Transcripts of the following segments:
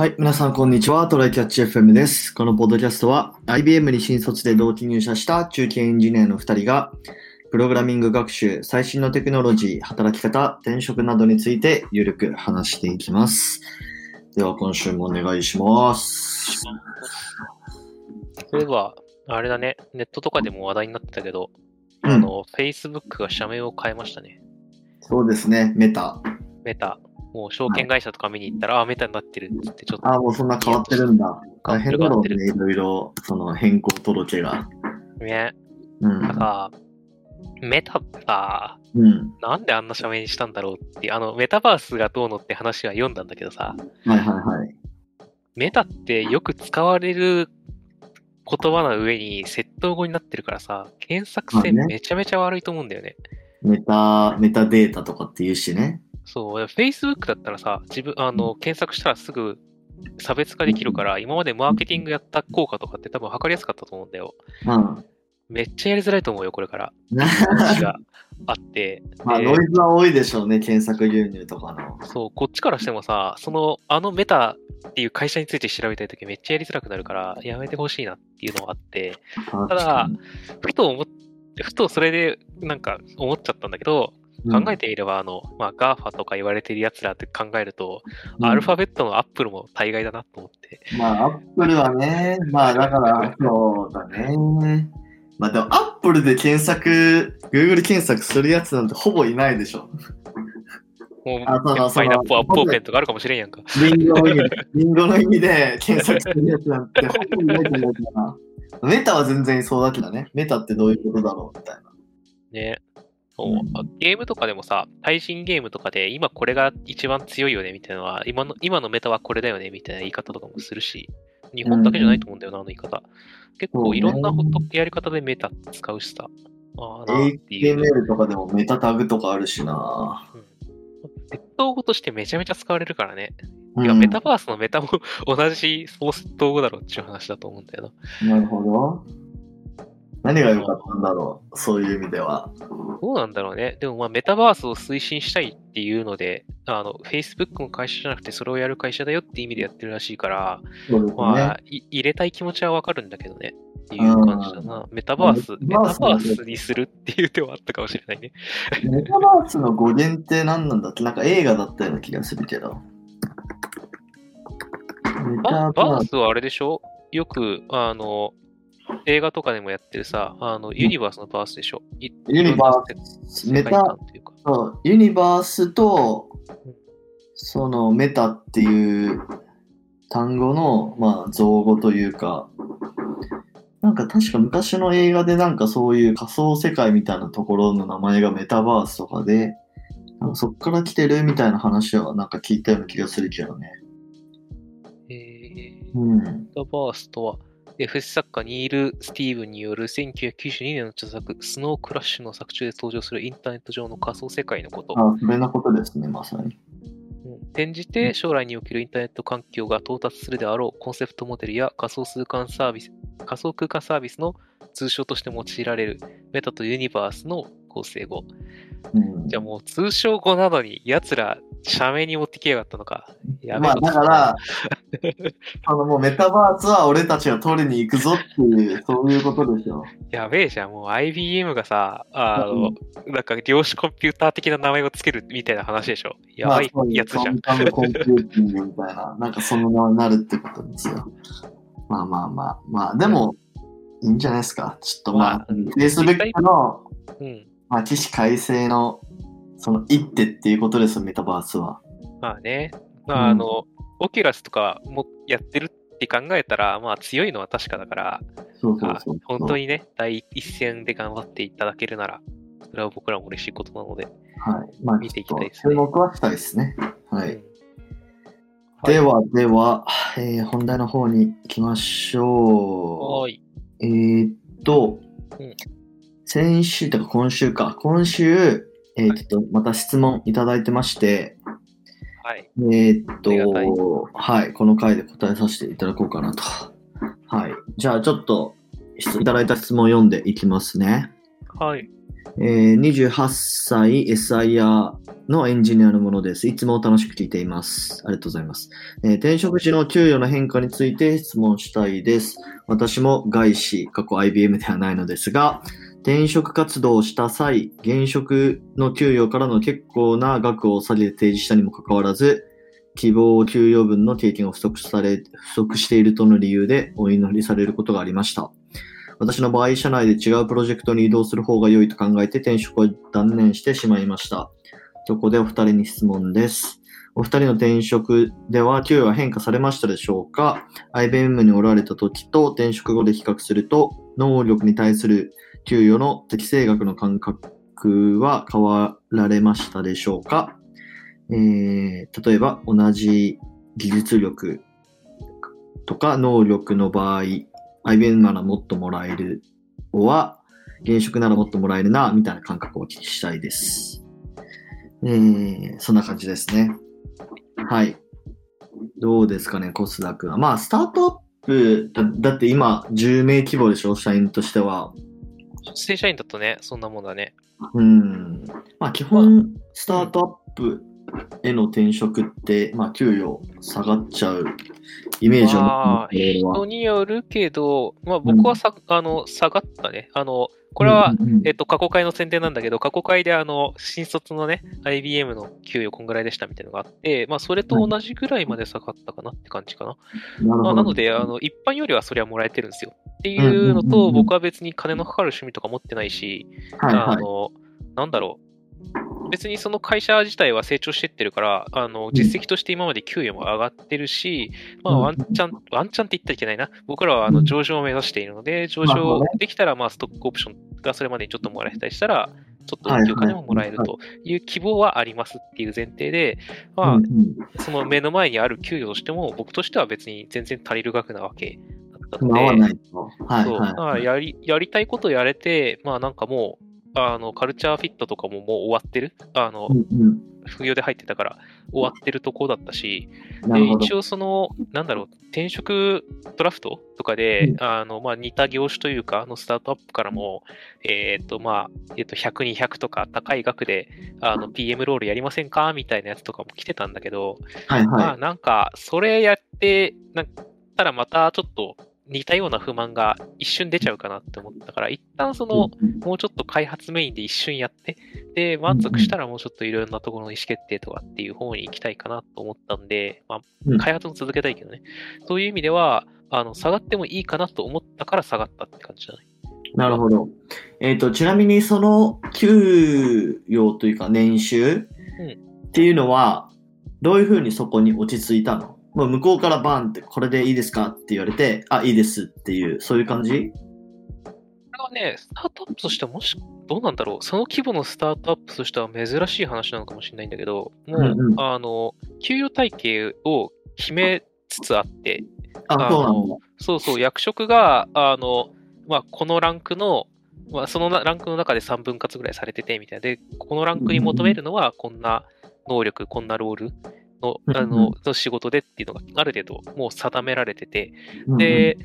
はい、皆さんこんにちは。トライキャッチ FM です。このポッドキャストは IBM に新卒で同期入社した中堅エンジニアの2人が、プログラミング学習、最新のテクノロジー、働き方、転職などについてゆるく話していきます。では今週もお願いします。そういえば、あれだね、ネットとかでも話題になってたけど、うん、あの、Facebook が社名を変えましたね。そうですね、メタ。メタ。もう証券会社とか見に行ったら、あ、メタになってるって、ちょっと、ああ、もうそんな変わってるんだ。変わってる変わってる。ね、いろいろ、その変更届が。ね。うん。なんか、メタってさ、うん。なんであんな社名にしたんだろうってあの、メタバースがどうのって話は読んだんだけどさ、はいはいはい。メタってよく使われる言葉の上に窃盗語になってるからさ、検索性めちゃめちゃ悪いと思うんだよね。メタ、メタデータとかって言うしね。そう、Facebook だったらさ、自分、あの、検索したらすぐ差別化できるから、今までマーケティングやった効果とかって多分測りやすかったと思うんだよ。うん。めっちゃやりづらいと思うよ、これから。があって。まあ、でノイズは多いでしょうね、検索牛乳とかの。そう、こっちからしてもさ、その、あのメタっていう会社について調べたいときめっちゃやりづらくなるから、やめてほしいなっていうのがあって、ただ、ふと思って、ふとそれでなんか思っちゃったんだけど、考えてみれば、あの、まあ、GAFA とか言われてる奴らって考えると、うんアルファベットのアップルも大概だなと思って。まあ、アップルはね、まあ、だから、そうだね。まあ、でも、アップルで検索、Google 検索するやつなんてほぼいないでしょ。もう、あそうそうパイナップルアップペンとかあるかもしれんやんか。リンゴの意味、リンゴの意味で検索するやつなんてほぼいないと思うからな。メタは全然そうだけどね。メタってどういうことだろうみたいな。ね。そうあゲームとかでもさ、対人ゲームとかで、今これが一番強いよねみたいなのは、今の今のメタはこれだよねみたいな言い方とかもするし、日本だけじゃないと思うんだよな、あの言い方。結構いろんなやり方でメタ使うしさ。HTML とかでもメタタグとかあるしな。うん窃盗語としてめちゃめちゃ使われるからね。うんいや、メタバースのメタも 同じそう窃盗語だろうっていう話だと思うんだよな。なるほど。何が良かったんだろう、そういう意味では。どうなんだろうね。でもまあメタバースを推進したいっていうので、あの、Facebook の会社じゃなくてそれをやる会社だよって意味でやってるらしいから、そうですまね。あ、い入れたい気持ちはわかるんだけどね。っていう感じだな。メタバース、まあメタバースにするっていう手はあったかもしれないね。メタバースの語源って何なんだっけ？なんか映画だったような気がするけど。メバタババース。ースはあれでしょ？よく、あの、映画とかでもやってるさ、あの、ユニバースのバースでしょ？いユニバース世界観というか。そうユニバースとうん、そのメタっていう単語の、まあ、造語というか、なんか確か昔の映画でなんかそういう仮想世界みたいなところの名前がメタバースとかで、なんかそっから来てるみたいな話はなんか聞いたような気がするけどね。えーうん。メタバースとは、FS 作家ニール・スティーブンによる1992年の著作、スノークラッシュの作中で登場するインターネット上の仮想世界のこと。あ、それなことですね、まさに。うん転じて将来におけるインターネット環境が到達するであろうコンセプトモデルや仮想空間サービス、仮想空間サービスの通称として用いられるメタとユニバースの構成語。うんじゃあもう通称語なのに奴ら社名に持ってきやがったのか。やめまあろだから、あのもうメタバースは俺たちが取りに行くぞっていう、そういうことでしょ。やべえじゃん。もう IBM がさ、あの、なんか量子コンピューター的な名前をつけるみたいな話でしょ。やばいやつじゃん。カンカムコンピューティングみたいな、なんかその名前になるってことですよ。まあまあまあ、まあでも、いいんじゃないですか。ちょっとまあまあ、Facebook の、うん。まあ、起死回生の、その一手っていうことですよ、メタバースは。まあね。まああの、オキュラスとかもやってるって考えたら、まあ強いのは確かだから、まあそうそうそう。本当にね、第一線で頑張っていただけるなら、それは僕らも嬉しいことなので。はい。まあ、見ていきたいですね注目はしたいですね。はい。うんでは、では、えー本題の方に行きましょはーい。う。えー、っと、うん先週とか今週か、今週、えちょっとまた質問いただいてまして、はい。えーっと、はい、この回で答えさせていただこうかなと。はい。じゃあ、ちょっと、質いただいた質問を読んでいきますね。はい。えー28歳 SIR のエンジニアのものです。いつも楽しく聞いています。ありがとうございます。えー転職時の給与の変化について質問したいです。私も外資、過去 IBM ではないのですが、転職活動をした際、現職の給与からの結構な額を下げて提示したにもかかわらず、希望給与分の経験を不足され、不足しているとの理由でお祈りされることがありました。私の場合、社内で違うプロジェクトに移動する方が良いと考えて転職を断念してしまいました。そこでお二人に質問です。お二人の転職では給与は変化されましたでしょうか ?IBM におられた時と転職後で比較すると、能力に対する給与の適正額の感覚は変わられましたでしょうか？えー、例えば同じ技術力とか能力の場合、IBM ならもっともらえるは、現職ならもっともらえるな、みたいな感覚をお聞きしたいです。えー、そんな感じですね。はい。どうですかね、コスダ君は。まあ、スタートアップだ、だって今、10名規模でしょ、社員としては。正社員だとね、そんなもんだね。うん。まあ、基本、スタートアップへの転職って、まあ、給与下がっちゃうイメージを持まあ、ってます人によるけど、まあ僕はさ、あの、下がったね。あの、これは、、うんうんうんえっと、過去会の宣伝なんだけど、過去会であの、新卒のね、IBM の給与こんぐらいでしたみたいなのがあって、まあ、それと同じぐらいまで下がったかなって感じかな。なまあ、なので、あの、一般よりはそれはもらえてるんですよ。っていうのと、うんうんうんうん僕は別に金のかかる趣味とか持ってないし。あの、なんだろう。別にその会社自体は成長してってるから、あの、実績として今まで給与も上がってるし、まあ、うんワンチャン、ワンチャンって言ったらいけないな。僕らはあのうん上場を目指しているので、上場できたら、まあ、ストックオプションがそれまでにちょっともらえたりしたら、ちょっと大きいお金ももらえるという希望はありますっていう前提で、まあその目の前にある給与としても、僕としては別に全然足りる額なわけだったので、いと。はいそう、はい。まあやり、やりたいことやれて、まあなんかもう、あの、カルチャーフィットとかももう終わってる？あのう、んうん副業で入ってたから終わってるとこだったし、で。一応その、なんだろう、転職ドラフトとかで、うんあの、まあ似た業種というか、あのスタートアップからも、えっ、と、まあ、えっ、と、100、200とか高い額で、あの、PM ロールやりませんか？みたいなやつとかも来てたんだけど、はいまあはなんか、それやって、なんたらまたちょっと似たような不満が一瞬出ちゃうかなって思ったから、一旦そい。の、うんもうちょっと開発メインで一瞬やって、で、満足したらもうちょっといろんなところの意思決定とかっていう方に行きたいかなと思ったんで、まうんあ、開発も続けたいけどね。そういう意味では、あの、下がってもいいかなと思ったから下がったって感じだね。なるほど。えっ、と、ちなみにその給与というか年収っていうのは、どういうふうにそこに落ち着いたの？もう向こうからバンって、これでいいですかって言われて、あ、いいですっていう、そういう感じ？これはね、スタートアップとしてはもし、どうなんだろう、その規模のスタートアップとしては珍しい話なのかもしれないんだけど、もう、うんうんあの、給与体系を決めつつあって、あ、あそう。そうそう、役職が、あの、まあ、このランクの、まあ、そのなランクの中で3分割ぐらいされてて、みたいな。で、このランクに求めるのは、こんな能力、こんなロールの、あの、の仕事でっていうのがある程度もう定められてて、で、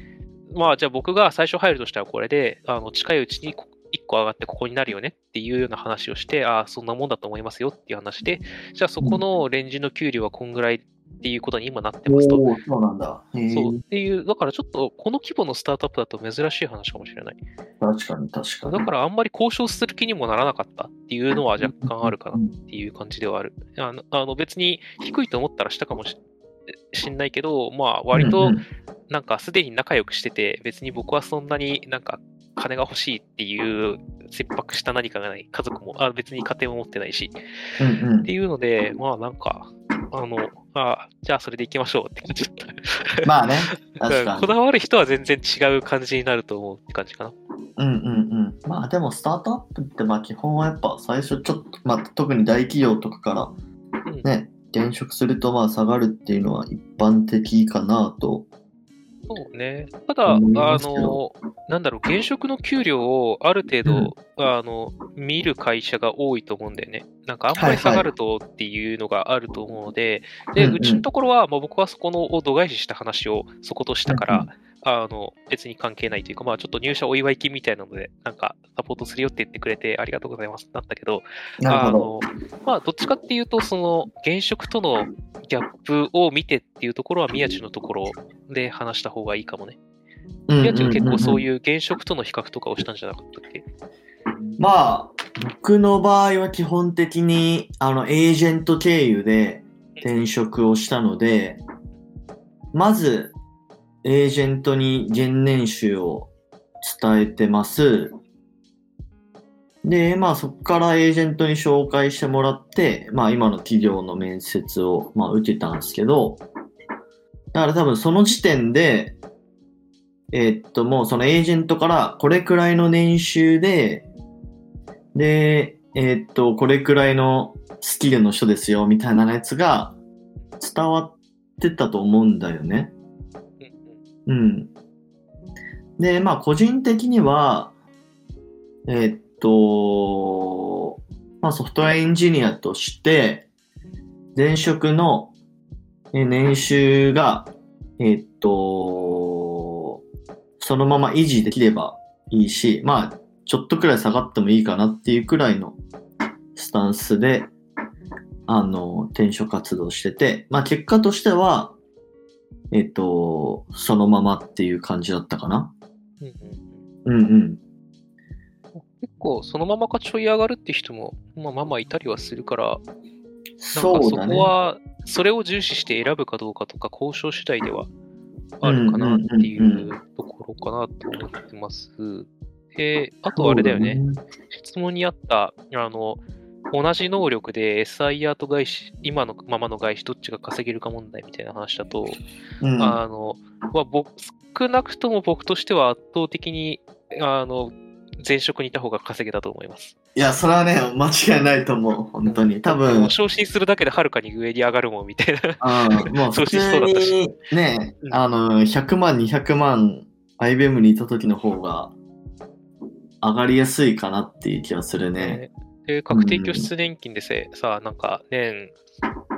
まあ、じゃあ僕が最初入るとしたらこれで、あの、近いうちにこ1個上がってここになるよねっていうような話をして、ああ、そんなもんだと思いますよっていう話で、じゃあそこのレンジの給料はこんぐらいっていうことに今なってますと。そうなんだ。そう。っていう、だからちょっと、この規模のスタートアップだと珍しい話かもしれない。確かに確かに。だからあんまり交渉する気にもならなかったっていうのは若干あるかなっていう感じではある。あのあの別に低いと思ったらしたかもししんないけど、まあ割となんかすでに仲良くしてて、別に僕はそんなになんか金が欲しいっていう切迫した何かがない。家族も、あ別に家庭も持ってないし。うんうんっていうので、まあなんか、あの、あじゃあそれで行きましょうって感じだった。まあね、確かこに。だわる人は全然違う感じになると思うって感じかな。うんうんうん。まあでもスタートアップってまあ基本はやっぱ最初ちょっと、まあ特に大企業とかからうんね、転職するとまあ下がるっていうのは一般的かなと。そうね。ただ、あのど、なんだろう、現職の給料をある程度、あの、見る会社が多いと思うんだよね。なんか、あんまり下がるとっていうのがあると思うので、で、うんうん。うちのところは、まあ、僕はそこのを度外視した話をそことしたから、あの、別に関係ないというか、まあちょっと入社お祝い金みたいなので、なんかサポートするよって言ってくれてありがとうございますだったけど。あの、まあどっちかっていうと、その、現職とのギャップを見てっていうところは宮地のところで話した方がいいかもね。宮地は結構そうういう現職との比較とかをしたんじゃなかったっけ？ん。まあ、僕の場合は基本的に、あの、エージェント経由で転職をしたので、まず、エージェントに現年収を伝えてます。で、まあそこからエージェントに紹介してもらって、まあ今の企業の面接を、まあ、受けたんですけど、だから多分その時点で、えーっともうそのエージェントからこれくらいの年収で、で、えーっと、これくらいのスキルの人ですよ、みたいなやつが伝わってたと思うんだよね。うん。で、まあ、個人的には、えーっと、まあ、ソフトウェアエンジニアとして、前職の年収が、えーっと、そのまま維持できればいいし、まあ、ちょっとくらい下がってもいいかなっていうくらいのスタンスで、あの、転職活動してて、まあ、結果としては、えっと、そのままっていう感じだったかな？うんうんうんうん。結構、そのままかちょい上がるって人も、まあまあまあいたりはするから、なんかそうだね。そこは、それを重視して選ぶかどうかとか、交渉次第ではあるかなっていうところかなと思ってます。で、あとあれだよね、質問にあった、あの、同じ能力で SIR と外資、今のままの外資どっちが稼げるか問題みたいな話だと、うん。あの、まあ、僕、少なくとも僕としては圧倒的に、あの、前職にいた方が稼げたと思います。いや、それはね、間違いないと思う。本当に。多も分う、昇進するだけではるかに上に上がるもんみたいな。うん、もう だった通しにねう、んあの、100万、200万、IBM にいた時の方が上がりやすいかなっていう気がするね。で、確定拠出年金でせ、さ、なんか年、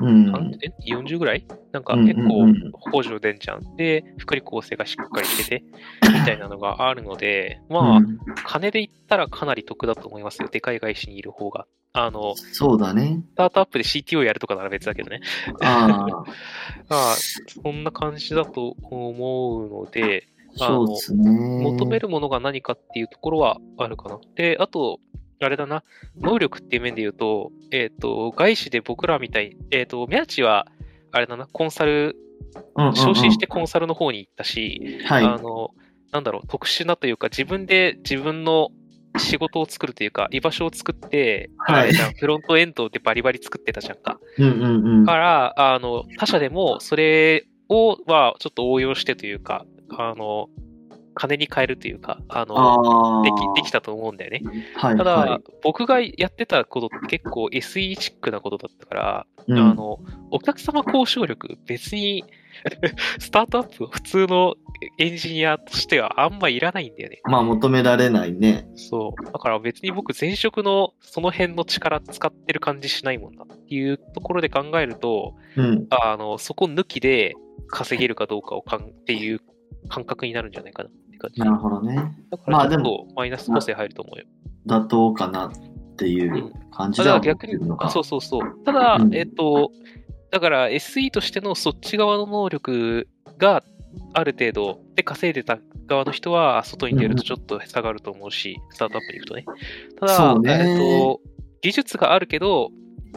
うん。なんえ40ぐらい？なんか結構うん補助出んじゃん。で、福利厚生がしっかりしてて、みたいなのがあるので、まあ、うん金で言ったらかなり得だと思いますよ。でかい会社にいる方が。あの、そうだね。スタートアップで CTO やるとかなら別だけどね。ああ、まあ、そんな感じだと思うので、あのそうですね。求めるものが何かっていうところはあるかな。で、あと、あれだな、能力っていう面で言うと、えっ、と、外資で僕らみたい、えっ、と、宮地は、あれだな、コンサル、昇進してコンサルの方に行ったし、はい。あの、なんだろう、特殊なというか、自分で自分の仕事を作るというか、居場所を作って、はいフロントエンドでバリバリ作ってたじゃんか。うんうんうん。から、あの、他社でもそれを、は、ちょっと応用してというか、あの、金に変えるというか、あの。でき、できたと思うんだよね。はいただ、はい僕がやってたことって結構 SE チックなことだったから、うんあの、お客様交渉力、別に、スタートアップ、普通のエンジニアとしてはあんまいらないんだよね。まあ求められないね。そう。だから別に僕、前職のその辺の力使ってる感じしないもんなっていうところで考えると、うん。あの、そこ抜きで稼げるかどうかをかんっていう感覚になるんじゃないかなって感じ。なるほどね。だからまあでもとマイナス補正入ると思うよ。妥当かなっていう感じたでは思っだ逆に。そうそうそう。ただ、うんえっと、だから SE としてのそっち側の能力がある程度で稼いでた側の人は外に出るとちょっと下がると思うし、スタートアップに行くとね。ただ、ねえっと、技術があるけど、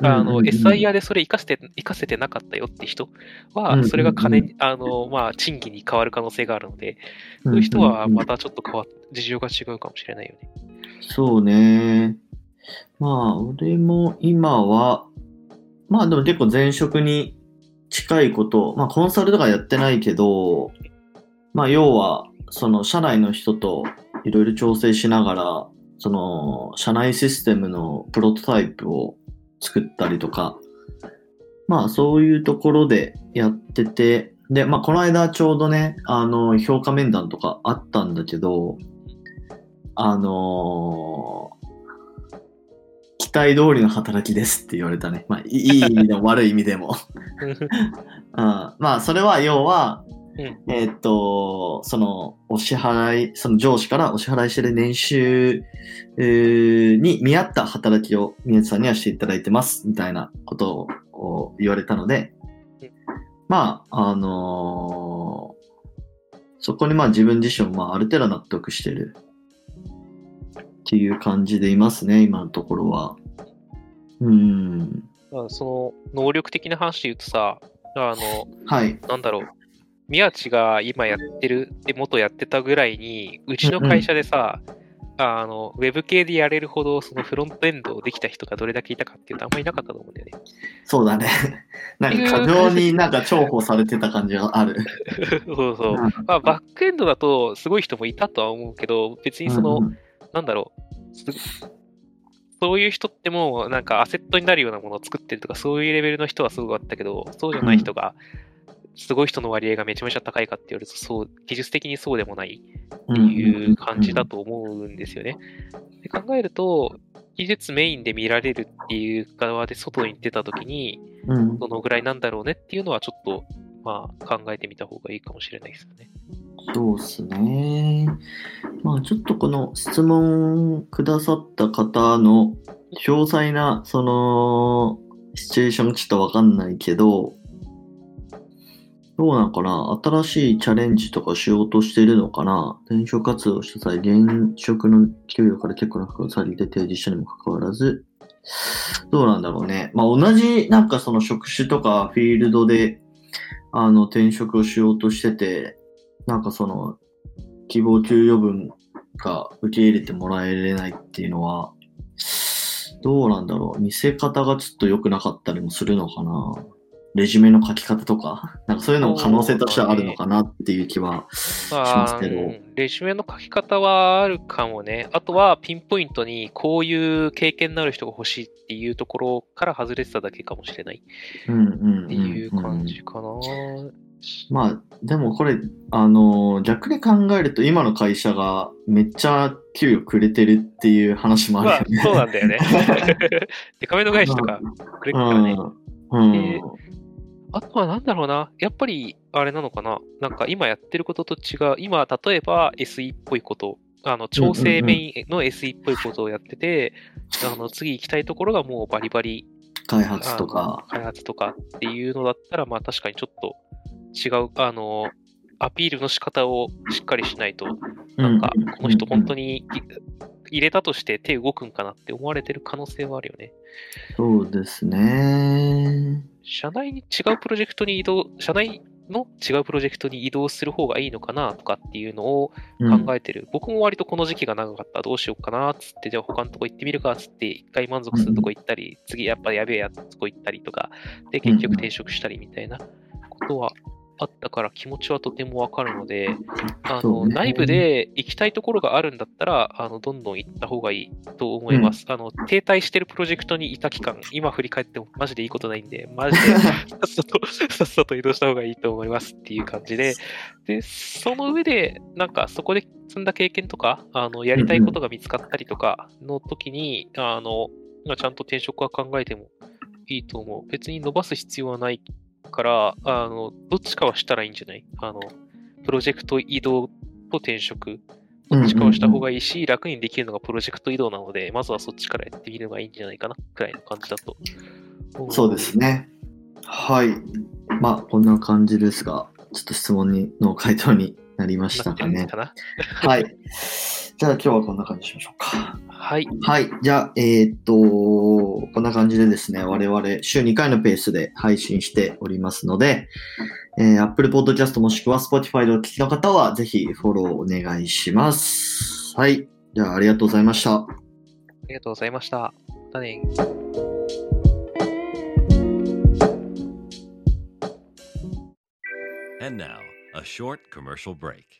あの、SIR でそれ活かせて、活かせてなかったよって人は、それが金に、あの、まあ、賃金に変わる可能性があるので、そういう人はまたちょっと変わっ、事情が違うかもしれないよね。そうね。まあ、俺も今は、まあでも結構前職に近いこと、まあコンサルとかやってないけど、まあ要は、その社内の人といろいろ調整しながら、その社内システムのプロトタイプを作ったりとか、まあそういうところでやってて、で、まあこの間ちょうどね、あの、評価面談とかあったんだけど、あのー期待通りの働きですって言われたね。まあ、いいい意味でも悪い意味でも。うん、まあ、それは要は、うんえーっと、その、お支払い、その上司からお支払いしてる年収えーに見合った働きを宮地さんにはしていただいてます、みたいなことを言われたのでうん、まあ、あのーそこにまあ自分自身もまあある程度納得してるっていう感じでいますね、今のところは。うん。まあその能力的な話で言うとさ、あの、はい。なんだろう、宮地が今やってる、で元やってたぐらいに、うちの会社でさ、あの、ウェブ系でやれるほど、そのフロントエンドをできた人がどれだけいたかっていうと、あんまりいなかったと思うんだよね。そうだね。なんか過剰になんか重宝されてた感じがある。そうそう。うんまあ、バックエンドだと、すごい人もいたとは思うけど、別にその、うんなんだろう、すそういう人ってもう、なんかアセットになるようなものを作ってるとか、そういうレベルの人はすごくあったけど、そうじゃない人が、すごい人の割合がめちゃめちゃ高いかって言われると、そう、技術的にそうでもないっていう感じだと思うんですよね。で考えると、技術メインで見られるっていう側で外に出たときに、うん。どのぐらいなんだろうねっていうのはちょっと、まあ、考えてみた方がいいかもしれないですよね。そうですね。まあちょっとこの質問くださった方の詳細なそのシチュエーションちょっとわかんないけど、どうなのかな？新しいチャレンジとかしようとしてるのかな？転職活動した際、現職の給与から結構な額をされて提示したにもかかわらず、どうなんだろうね。まあ同じなんかその職種とかフィールドで、あの転職をしようとしてて、なんかその、希望給与分が受け入れてもらえれないっていうのは、どうなんだろう。見せ方がちょっと良くなかったりもするのかな。レジュメの書き方とか、なんかそういうのも可能性としてはあるのかなっていう気はしまますあ、けど。うんレジュメの書き方はあるかもね。あとは、ピンポイントにこういう経験のある人が欲しいっていうところから外れてただけかもしれないうんうんうんっていう感じかな。まあ、でもこれ、あのー逆に考えると今の会社がめっちゃ給与くれてるっていう話もまああるよね。、そうなんだよね。デカめの返しとかくれてたらね。うん。うんであとはなんだろうな。やっぱり、あれなのかな。なんか今やってることと違う。今、例えば SE っぽいこと、あの、調整メインの SE っぽいことをやってて、あの、次行きたいところがもうバリバリ開発とか。開発とかっていうのだったら、まあ確かにちょっと違う、あの、アピールの仕方をしっかりしないと、なんか、この人本当にい入れたとして手動くんかなって思われてる可能性はあるよね。そうですね。社内に違うプロジェクトに移動、社内の違うプロジェクトに移動する方がいいのかなとかっていうのをうん考えてる。僕も割とこの時期が長かった。どうしようかなっつって、じゃあ他のとこ行ってみるかっつって、一回満足するとこ行ったり、次やっぱやべえやつとこ行ったりとか、で、結局転職したりみたいなことはあったから気持ちはとてもわかるので、あの、ね内部で行きたいところがあるんだったら、あの、どんどん行った方がいいと思います。あの、停滞してるプロジェクトにいた期間、今振り返ってもマジでいいことないんで、マジで さっさと、さっさと移動した方がいいと思いますっていう感じで、で、その上で、なんかそこで積んだ経験とか、あの、やりたいことが見つかったりとかの時に、あの、まあちゃんと転職は考えてもいいと思う。別に伸ばす必要はないから、あの、どっちかはしたらいいんじゃない？あの、プロジェクト移動と転職。どっちかはした方がいいし、楽にできるのがプロジェクト移動なので、まずはそっちからやってみるのがいいんじゃないかな、くらいの感じだと。そうですね。はい。まあ、こんな感じですが、ちょっと質問にの回答になりましたかね。かな？はい。じゃあ今日はこんな感じにしましょうか。はい。はい。じゃあ、えーっと、こんな感じでですね、我々週2回のペースで配信しておりますので、えー Apple Podcast もしくは Spotify でお聞きの方は、ぜひフォローお願いします。はい。じゃあ、ありがとうございました。ありがとうございました。またね。And now, a short commercial break.